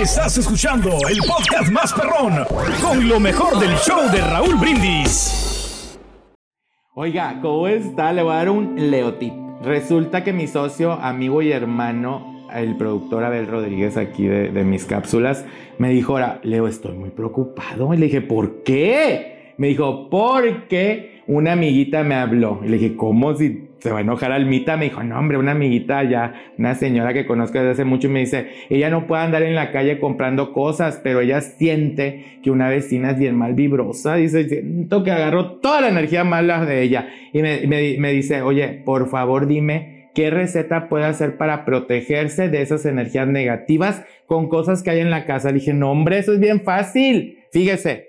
Estás escuchando el podcast más perrón con lo mejor del show de Raúl Brindis. Oiga, ¿cómo está? Le voy a dar un leotip. Resulta que mi socio, amigo y hermano, el productor Abel Rodríguez aquí de, mis cápsulas, me dijo, ahora, Leo, estoy muy preocupado. Y le dije, ¿por qué? Me dijo, porque una amiguita me habló. Y le dije, ¿cómo si se va a enojar Almita, me dijo, no hombre, una amiguita ya, una señora que conozco desde hace mucho, y me dice, ella no puede andar en la calle comprando cosas, pero ella siente que una vecina es bien mal vibrosa, dice, siento que agarró toda la energía mala de ella, y me, me dice, oye, por favor dime, ¿qué receta puede hacer para protegerse de esas energías negativas con cosas que hay en la casa? Le dije, no hombre, eso es bien fácil, fíjese,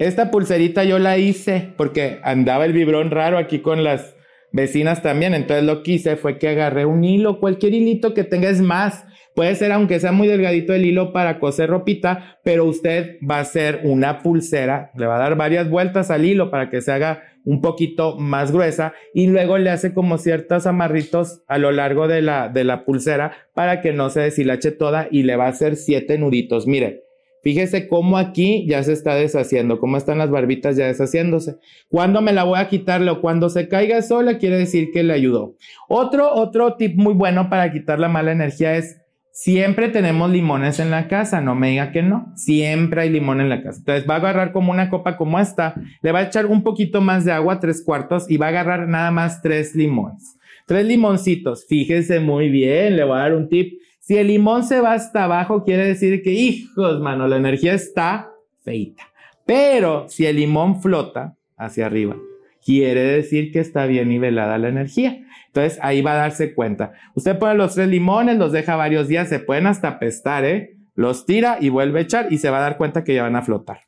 esta pulserita yo la hice porque andaba el vibrón raro aquí con las vecinas también. Entonces lo que hice fue que agarré un hilo, cualquier hilito que tengas más. Puede ser, aunque sea muy delgadito el hilo para coser ropita, pero usted va a hacer una pulsera, le va a dar varias vueltas al hilo para que se haga un poquito más gruesa y luego le hace como ciertos amarritos a lo largo de la, de la pulsera para que no se deshilache toda y le va a hacer siete nuditos. Mire, Fíjese cómo aquí ya se está deshaciendo, cómo están las barbitas ya deshaciéndose. Cuando me la voy a quitarle o cuando se caiga sola, quiere decir que le ayudó. Otro, otro tip muy bueno para quitar la mala energía es siempre tenemos limones en la casa, no me diga que no, siempre hay limón en la casa. Entonces va a agarrar como una copa como esta, le va a echar un poquito más de agua, tres cuartos, y va a agarrar nada más tres limones. Tres limoncitos, fíjese muy bien, le voy a dar un tip si el limón se va hasta abajo, quiere decir que, hijos, mano, la energía está feita. Pero si el limón flota hacia arriba, quiere decir que está bien nivelada la energía. Entonces ahí va a darse cuenta. Usted pone los tres limones, los deja varios días, se pueden hasta pestar, ¿eh? Los tira y vuelve a echar y se va a dar cuenta que ya van a flotar.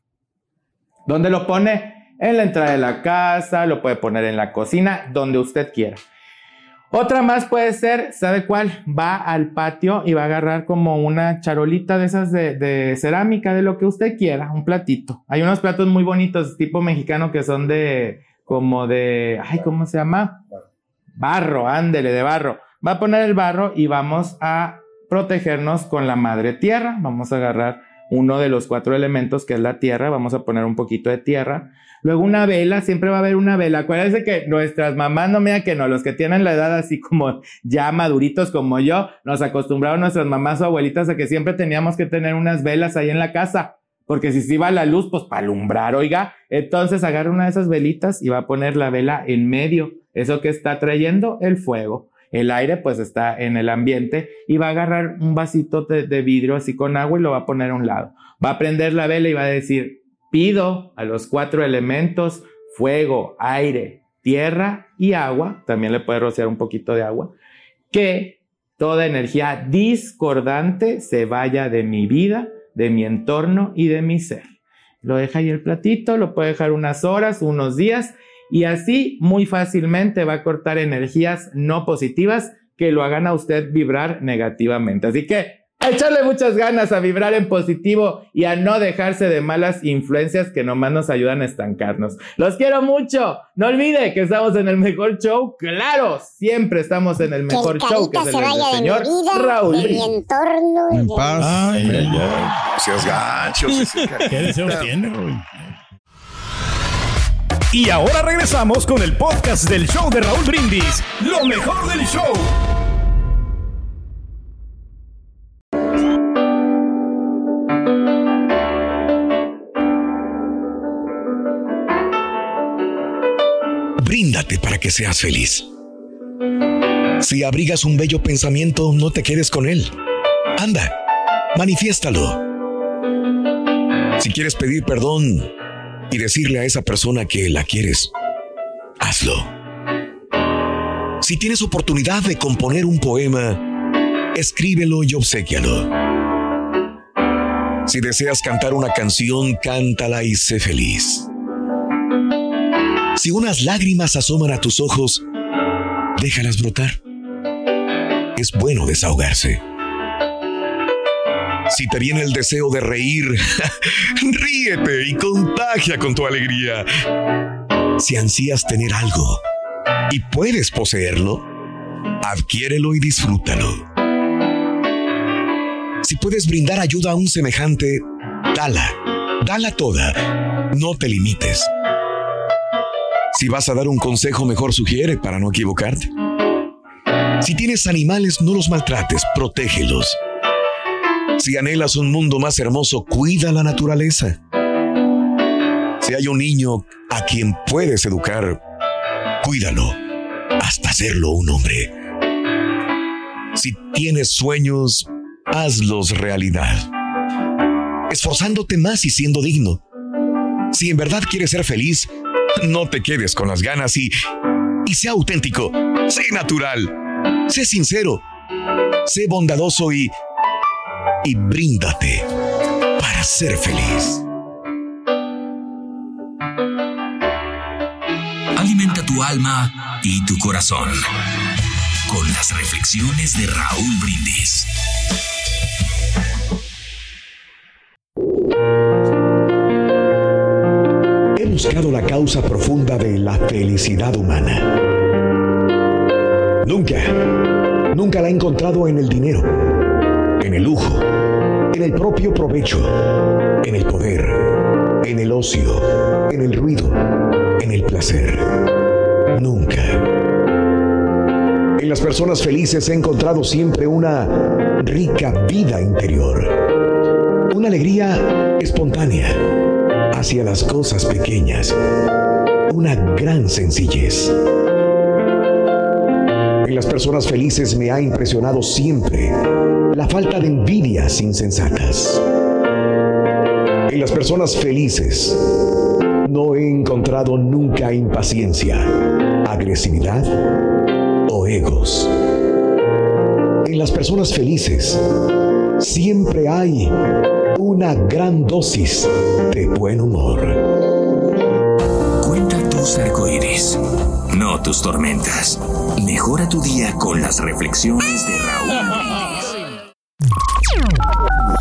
¿Dónde lo pone? En la entrada de la casa, lo puede poner en la cocina, donde usted quiera. Otra más puede ser, ¿sabe cuál? Va al patio y va a agarrar como una charolita de esas de, cerámica, de lo que usted quiera, un platito. Hay unos platos muy bonitos, tipo mexicano, que son de, como de, ay, ¿cómo se llama? Barro, ándele, de barro. Va a poner el barro y vamos a protegernos con la madre tierra. Vamos a agarrar uno de los cuatro elementos que es la tierra, vamos a poner un poquito de tierra. Luego una vela, siempre va a haber una vela. Acuérdense que nuestras mamás, no me que no, los que tienen la edad así como ya maduritos como yo, nos acostumbraron nuestras mamás o abuelitas a que siempre teníamos que tener unas velas ahí en la casa. Porque si se iba la luz, pues para alumbrar, oiga. Entonces agarra una de esas velitas y va a poner la vela en medio. Eso que está trayendo el fuego. El aire pues está en el ambiente y va a agarrar un vasito de, vidrio así con agua y lo va a poner a un lado. Va a prender la vela y va a decir, pido a los cuatro elementos, fuego, aire, tierra y agua, también le puede rociar un poquito de agua, que toda energía discordante se vaya de mi vida, de mi entorno y de mi ser. Lo deja ahí el platito, lo puede dejar unas horas, unos días y así muy fácilmente va a cortar energías no positivas que lo hagan a usted vibrar negativamente. Así que a echarle muchas ganas a vibrar en positivo y a no dejarse de malas influencias que nomás nos ayudan a estancarnos. Los quiero mucho. No olvide que estamos en el mejor show. Claro, siempre estamos en el mejor show que es el del señor Raúl. De mi entorno. En paz. Ay, ay, ay. Seas ganchos. ¿Qué deseos tiene, güey? Y ahora regresamos con el podcast del show de Raúl Brindis, lo mejor del show. Para que seas feliz. Si abrigas un bello pensamiento, no te quedes con él. Anda, manifiéstalo. Si quieres pedir perdón, y decirle a esa persona que la quieres, hazlo. Si tienes oportunidad de componer un poema, escríbelo y obsequialo. Si deseas cantar una canción, cántala y sé feliz. Si unas lágrimas asoman a tus ojos, déjalas brotar. Es bueno desahogarse. Si te viene el deseo de reír, ríete y contagia con tu alegría. Si ansías tener algo y puedes poseerlo, adquiérelo y disfrútalo. Si puedes brindar ayuda a un semejante, dala, dala toda. No te limites. Si vas a dar un consejo, mejor sugiere para no equivocarte. Si tienes animales, no los maltrates, protégelos. Si anhelas un mundo más hermoso, cuida la naturaleza. Si hay un niño a quien puedes educar, cuídalo hasta hacerlo un hombre. Si tienes sueños, hazlos realidad. Esforzándote más y siendo digno. Si en verdad quieres ser feliz, no te quedes con las ganas y, y sé auténtico, sé natural, sé sincero, sé bondadoso y, y bríndate para ser feliz. Alimenta tu alma y tu corazón con las reflexiones de Raúl Brindis. Buscado la causa profunda de la felicidad humana. Nunca, nunca la he encontrado en el dinero, en el lujo, en el propio provecho, en el poder, en el ocio, en el ruido, en el placer. Nunca. En las personas felices he encontrado siempre una rica vida interior, una alegría espontánea hacia las cosas pequeñas, una gran sencillez. En las personas felices me ha impresionado siempre la falta de envidias insensatas. En las personas felices no he encontrado nunca impaciencia, agresividad o egos. En las personas felices siempre hay una gran dosis de buen humor. Cuenta tus arcoíris, no tus tormentas. Mejora tu día con las reflexiones de Raúl Brindis.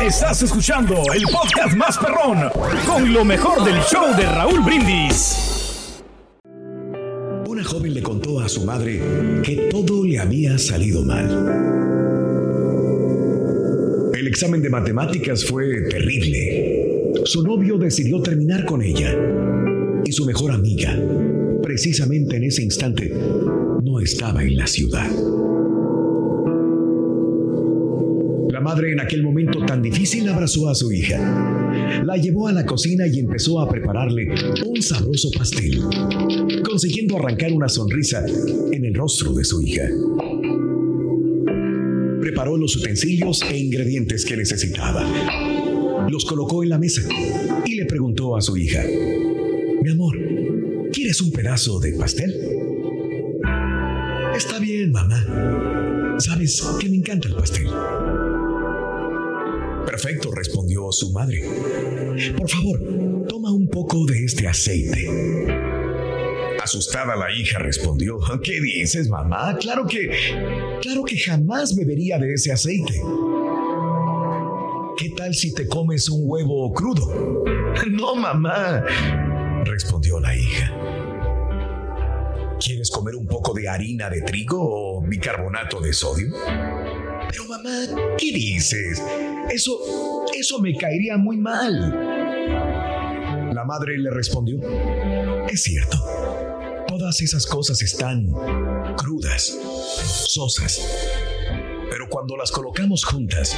Estás escuchando el podcast más perrón con lo mejor del show de Raúl Brindis. Una joven le contó a su madre que todo le había salido mal. Examen de matemáticas fue terrible. Su novio decidió terminar con ella. Y su mejor amiga, precisamente en ese instante, no estaba en la ciudad. La madre en aquel momento tan difícil abrazó a su hija. La llevó a la cocina y empezó a prepararle un sabroso pastel, consiguiendo arrancar una sonrisa en el rostro de su hija. Preparó los utensilios e ingredientes que necesitaba. Los colocó en la mesa y le preguntó a su hija, mi amor, ¿quieres un pedazo de pastel? Está bien, mamá. Sabes que me encanta el pastel. Perfecto, respondió su madre. Por favor, toma un poco de este aceite. Asustada la hija respondió, ¿qué dices, mamá? Claro que... Claro que jamás bebería de ese aceite. ¿Qué tal si te comes un huevo crudo? No, mamá, respondió la hija. ¿Quieres comer un poco de harina de trigo o bicarbonato de sodio? Pero mamá, ¿qué dices? Eso, eso me caería muy mal. La madre le respondió, es cierto, todas esas cosas están crudas, sosas, pero cuando las colocamos juntas,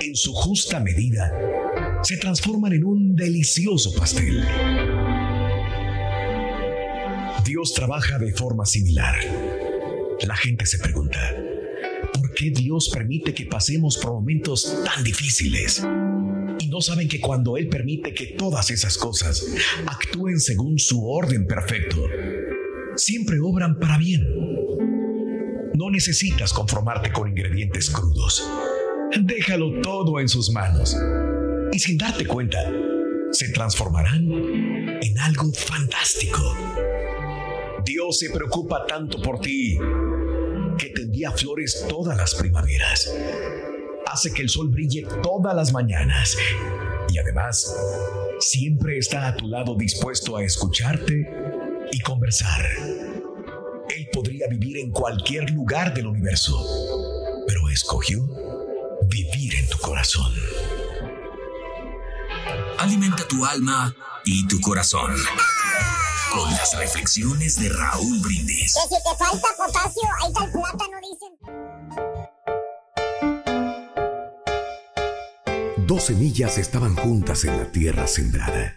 en su justa medida, se transforman en un delicioso pastel. Dios trabaja de forma similar. La gente se pregunta, ¿por qué Dios permite que pasemos por momentos tan difíciles? Y no saben que cuando Él permite que todas esas cosas actúen según su orden perfecto, siempre obran para bien. No necesitas conformarte con ingredientes crudos. Déjalo todo en sus manos. Y sin darte cuenta, se transformarán en algo fantástico. Dios se preocupa tanto por ti que te envía flores todas las primaveras. Hace que el sol brille todas las mañanas. Y además, siempre está a tu lado dispuesto a escucharte y conversar. Él podría vivir en cualquier lugar del universo, pero escogió vivir en tu corazón. Alimenta tu alma y tu corazón. Con las reflexiones de Raúl Brindis. Que si te falta potasio, ahí está el plátano, dicen. Dos semillas estaban juntas en la tierra sembrada.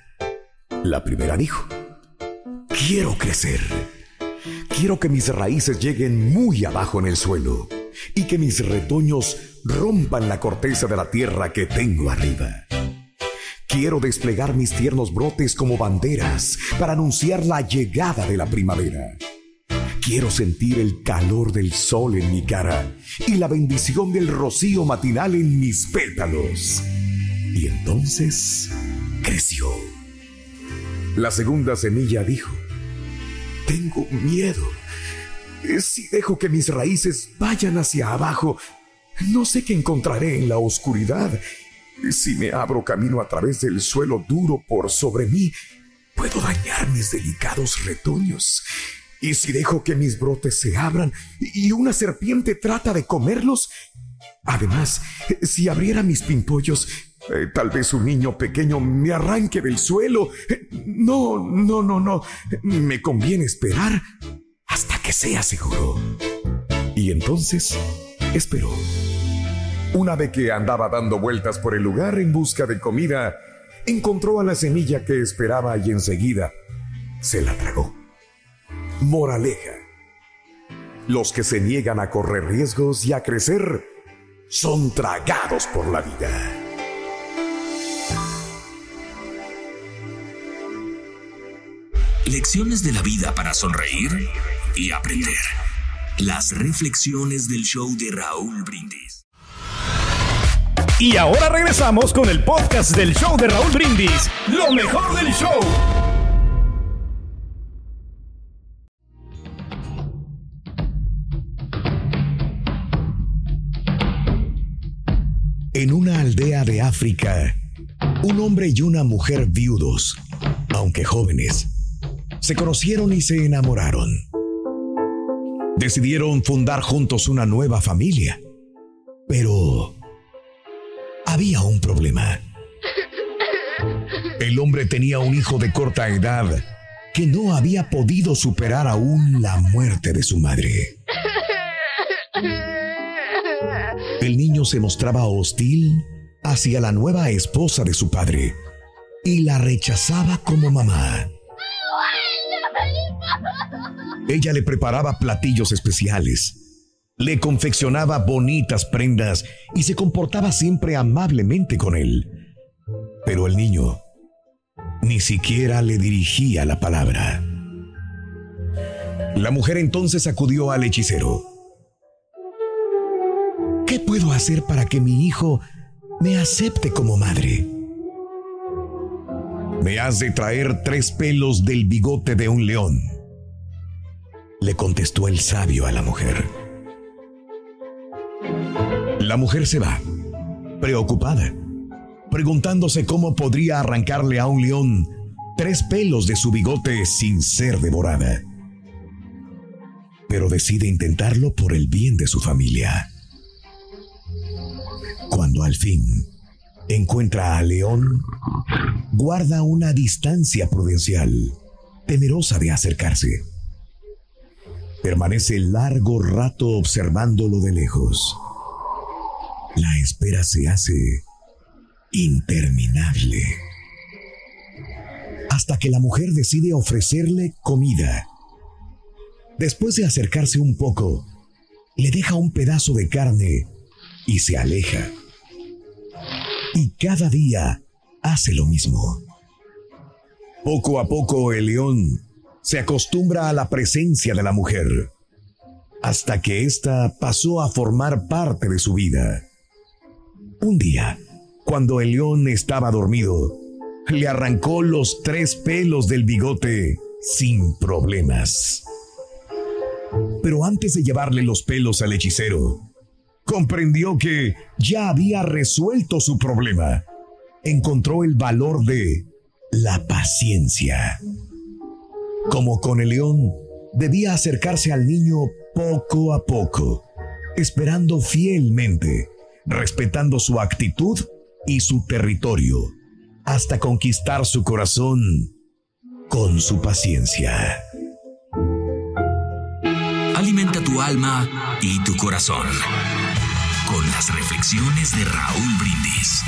La primera dijo, quiero crecer. Quiero que mis raíces lleguen muy abajo en el suelo y que mis retoños rompan la corteza de la tierra que tengo arriba. Quiero desplegar mis tiernos brotes como banderas para anunciar la llegada de la primavera. Quiero sentir el calor del sol en mi cara y la bendición del rocío matinal en mis pétalos. Y entonces creció. La segunda semilla dijo, tengo miedo. Si dejo que mis raíces vayan hacia abajo, no sé qué encontraré en la oscuridad. Si me abro camino a través del suelo duro por sobre mí, puedo dañar mis delicados retoños. Y si dejo que mis brotes se abran y una serpiente trata de comerlos, además, si abriera mis pimpollos, eh, tal vez un niño pequeño me arranque del suelo. No, no, no, no. Me conviene esperar hasta que sea seguro. Y entonces esperó. Una ave que andaba dando vueltas por el lugar en busca de comida, encontró a la semilla que esperaba y enseguida se la tragó. Moraleja. Los que se niegan a correr riesgos y a crecer son tragados por la vida. Lecciones de la vida para sonreír y aprender. Las reflexiones del show de Raúl Brindis. Y ahora regresamos con el podcast del show de Raúl Brindis. Lo mejor del show. En una aldea de África, un hombre y una mujer viudos, aunque jóvenes, se conocieron y se enamoraron. Decidieron fundar juntos una nueva familia. Pero había un problema. El hombre tenía un hijo de corta edad que no había podido superar aún la muerte de su madre. El niño se mostraba hostil hacia la nueva esposa de su padre y la rechazaba como mamá. Ella le preparaba platillos especiales, le confeccionaba bonitas prendas y se comportaba siempre amablemente con él. Pero el niño ni siquiera le dirigía la palabra. La mujer entonces acudió al hechicero. ¿Qué puedo hacer para que mi hijo me acepte como madre? Me has de traer tres pelos del bigote de un león le contestó el sabio a la mujer. La mujer se va, preocupada, preguntándose cómo podría arrancarle a un león tres pelos de su bigote sin ser devorada. Pero decide intentarlo por el bien de su familia. Cuando al fin encuentra a León, guarda una distancia prudencial, temerosa de acercarse permanece largo rato observándolo de lejos. La espera se hace interminable. Hasta que la mujer decide ofrecerle comida. Después de acercarse un poco, le deja un pedazo de carne y se aleja. Y cada día hace lo mismo. Poco a poco el león se acostumbra a la presencia de la mujer, hasta que ésta pasó a formar parte de su vida. Un día, cuando el león estaba dormido, le arrancó los tres pelos del bigote sin problemas. Pero antes de llevarle los pelos al hechicero, comprendió que ya había resuelto su problema. Encontró el valor de la paciencia. Como con el león, debía acercarse al niño poco a poco, esperando fielmente respetando su actitud y su territorio, hasta conquistar su corazón con su paciencia. Alimenta tu alma y tu corazón con las reflexiones de Raúl Brindis.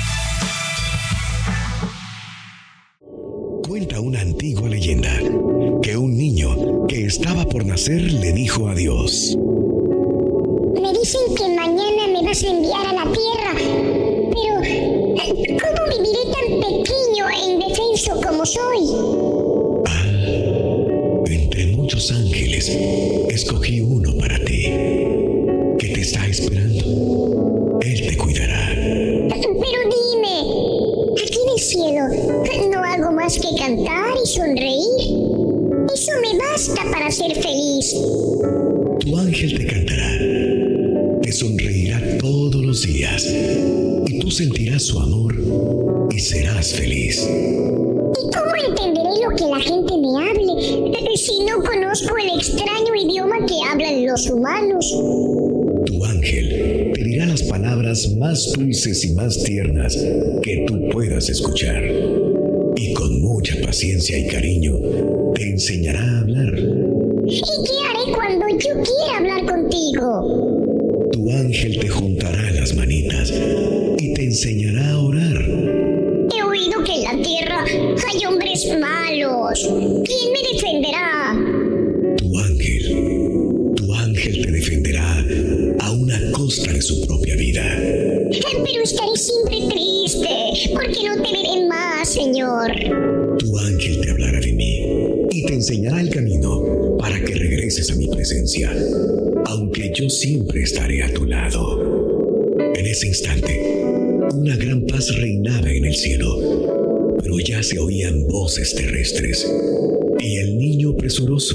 Cuenta una antigua leyenda por nacer le dijo a Dios. Me dicen que mañana me vas a enviar a la tierra, pero eh, ¿cómo viviré tan pequeño e indefenso como soy? Entre muchos ángeles, escogí uno para ángel te cantará, te sonreirá todos los días y tú sentirás su amor y serás feliz. ¿Y cómo entenderé lo que la gente me hable si no conozco el extraño idioma que hablan los humanos? Tu ángel te dirá las palabras más dulces y más tiernas que tú puedas escuchar. Y con mucha paciencia y cariño te enseñará a hablar. ¿Y qué haré cuando yo quiera hablar contigo? Tu ángel te juntará las manitas y te enseñará a orar. He oído que en la tierra hay hombres malos. ¿Quién me defenderá? Tu ángel, tu ángel te defenderá a una costa de su propia vida. Pero estaré siempre triste porque no te veré más, Señor. Tu ángel te hablará de mí y te enseñará el camino regreses a mi presencia, aunque yo siempre estaré a tu lado. En ese instante, una gran paz reinaba en el cielo, pero ya se oían voces terrestres y el niño presuroso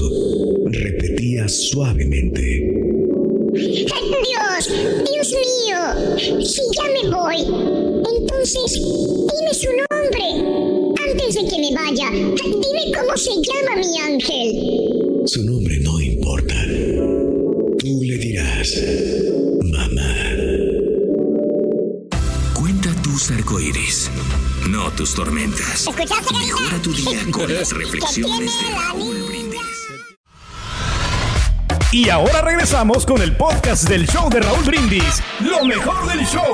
repetía suavemente. Dios, Dios mío, si ya me voy, entonces dime su nombre. Antes de que me vaya, dime cómo se llama mi ángel. Su nombre no mamá. Cuenta tus arcoíris, no tus tormentas. ¿Escuchaste, Mejora tu día con las reflexiones de Raúl Brindis. Y ahora regresamos con el podcast del show de Raúl Brindis. Lo mejor del show.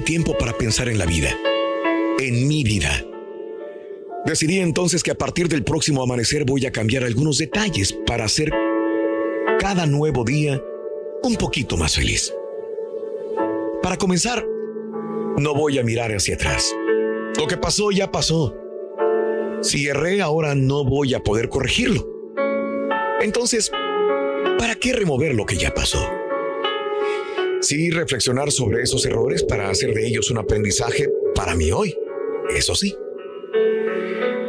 Tiempo para pensar en la vida, en mi vida. Decidí entonces que a partir del próximo amanecer voy a cambiar algunos detalles para hacer cada nuevo día un poquito más feliz. Para comenzar, no voy a mirar hacia atrás. Lo que pasó ya pasó. Si erré, ahora no voy a poder corregirlo. Entonces, ¿para qué remover lo que ya pasó? Sí, reflexionar sobre esos errores para hacer de ellos un aprendizaje para mí hoy. Eso sí.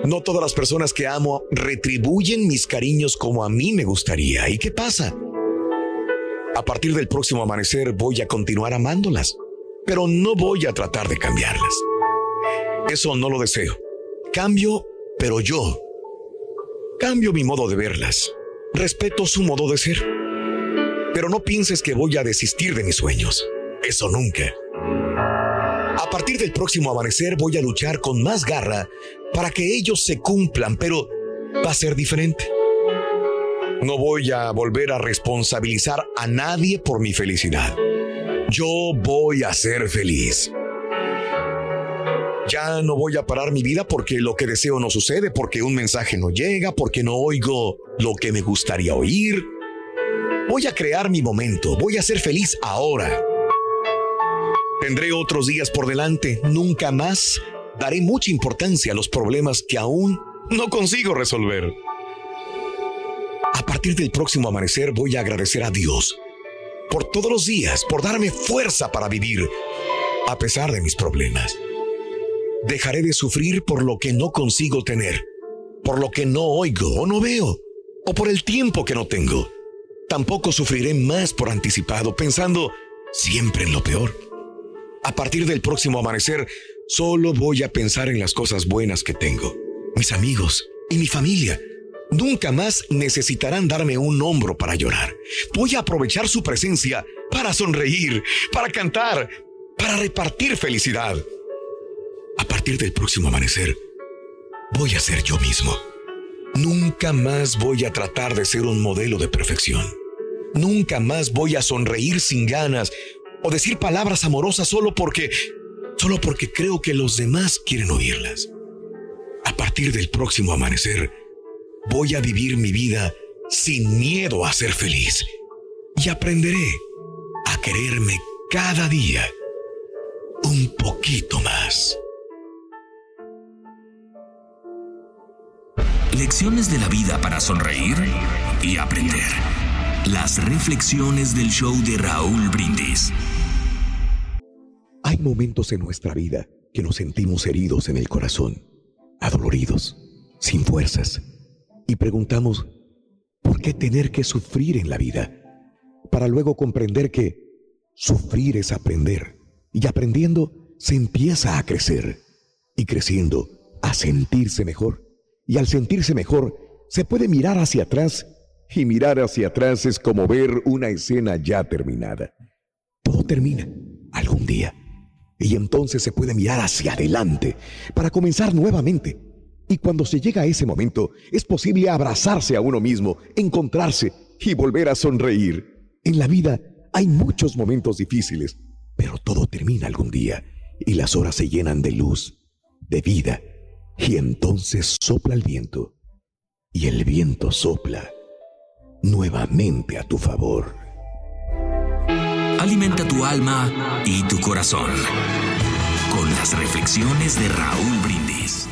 No todas las personas que amo retribuyen mis cariños como a mí me gustaría. ¿Y qué pasa? A partir del próximo amanecer voy a continuar amándolas, pero no voy a tratar de cambiarlas. Eso no lo deseo. Cambio, pero yo. Cambio mi modo de verlas. Respeto su modo de ser. Pero no pienses que voy a desistir de mis sueños. Eso nunca. A partir del próximo amanecer voy a luchar con más garra para que ellos se cumplan, pero va a ser diferente. No voy a volver a responsabilizar a nadie por mi felicidad. Yo voy a ser feliz. Ya no voy a parar mi vida porque lo que deseo no sucede, porque un mensaje no llega, porque no oigo lo que me gustaría oír. Voy a crear mi momento, voy a ser feliz ahora. Tendré otros días por delante, nunca más daré mucha importancia a los problemas que aún no consigo resolver. A partir del próximo amanecer voy a agradecer a Dios por todos los días, por darme fuerza para vivir a pesar de mis problemas. Dejaré de sufrir por lo que no consigo tener, por lo que no oigo o no veo, o por el tiempo que no tengo. Tampoco sufriré más por anticipado, pensando siempre en lo peor. A partir del próximo amanecer, Solo voy a pensar en las cosas buenas que tengo, mis amigos y mi familia. Nunca más necesitarán darme un hombro para llorar. Voy a aprovechar su presencia para sonreír, para cantar, para repartir felicidad. A partir del próximo amanecer, voy a ser yo mismo. Nunca más voy a tratar de ser un modelo de perfección. Nunca más voy a sonreír sin ganas o decir palabras amorosas solo porque solo porque creo que los demás quieren oírlas. A partir del próximo amanecer, voy a vivir mi vida sin miedo a ser feliz y aprenderé a quererme cada día un poquito más. Lecciones de la vida para sonreír y aprender. Las reflexiones del show de Raúl Brindis. Hay momentos en nuestra vida que nos sentimos heridos en el corazón, adoloridos, sin fuerzas, y preguntamos, ¿por qué tener que sufrir en la vida? Para luego comprender que sufrir es aprender, y aprendiendo se empieza a crecer, y creciendo a sentirse mejor, y al sentirse mejor se puede mirar hacia atrás, y mirar hacia atrás es como ver una escena ya terminada. Todo termina algún día y entonces se puede mirar hacia adelante para comenzar nuevamente. Y cuando se llega a ese momento, es posible abrazarse a uno mismo, encontrarse y volver a sonreír. En la vida hay muchos momentos difíciles, pero todo termina algún día y las horas se llenan de luz, de vida. Y entonces sopla el viento y el viento sopla nuevamente a tu favor. Alimenta tu alma y tu corazón con las reflexiones de Raúl Brindis.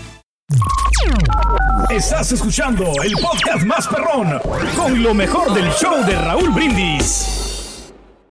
Estás escuchando el podcast más perrón con lo mejor del show de Raúl Brindis.